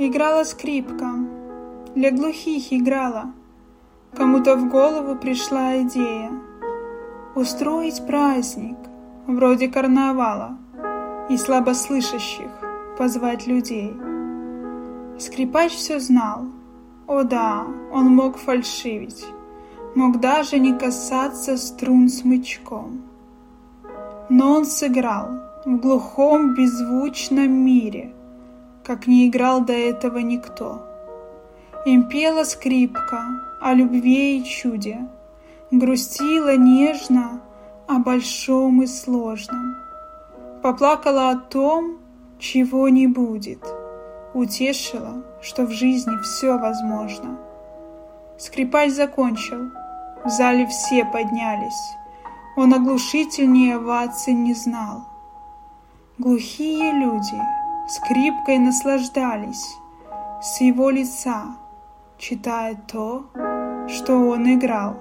Играла скрипка, для глухих играла. Кому-то в голову пришла идея устроить праздник, вроде карнавала, и слабослышащих позвать людей. Скрипач все знал. О да, он мог фальшивить, мог даже не касаться струн смычком. Но он сыграл в глухом беззвучном мире, как не играл до этого никто. Им пела скрипка о любви и чуде, грустила нежно о большом и сложном. Поплакала о том, чего не будет, утешила, что в жизни все возможно. Скрипач закончил, в зале все поднялись, он оглушительнее овации не знал. Глухие люди скрипкой наслаждались с его лица, читая то, что он играл.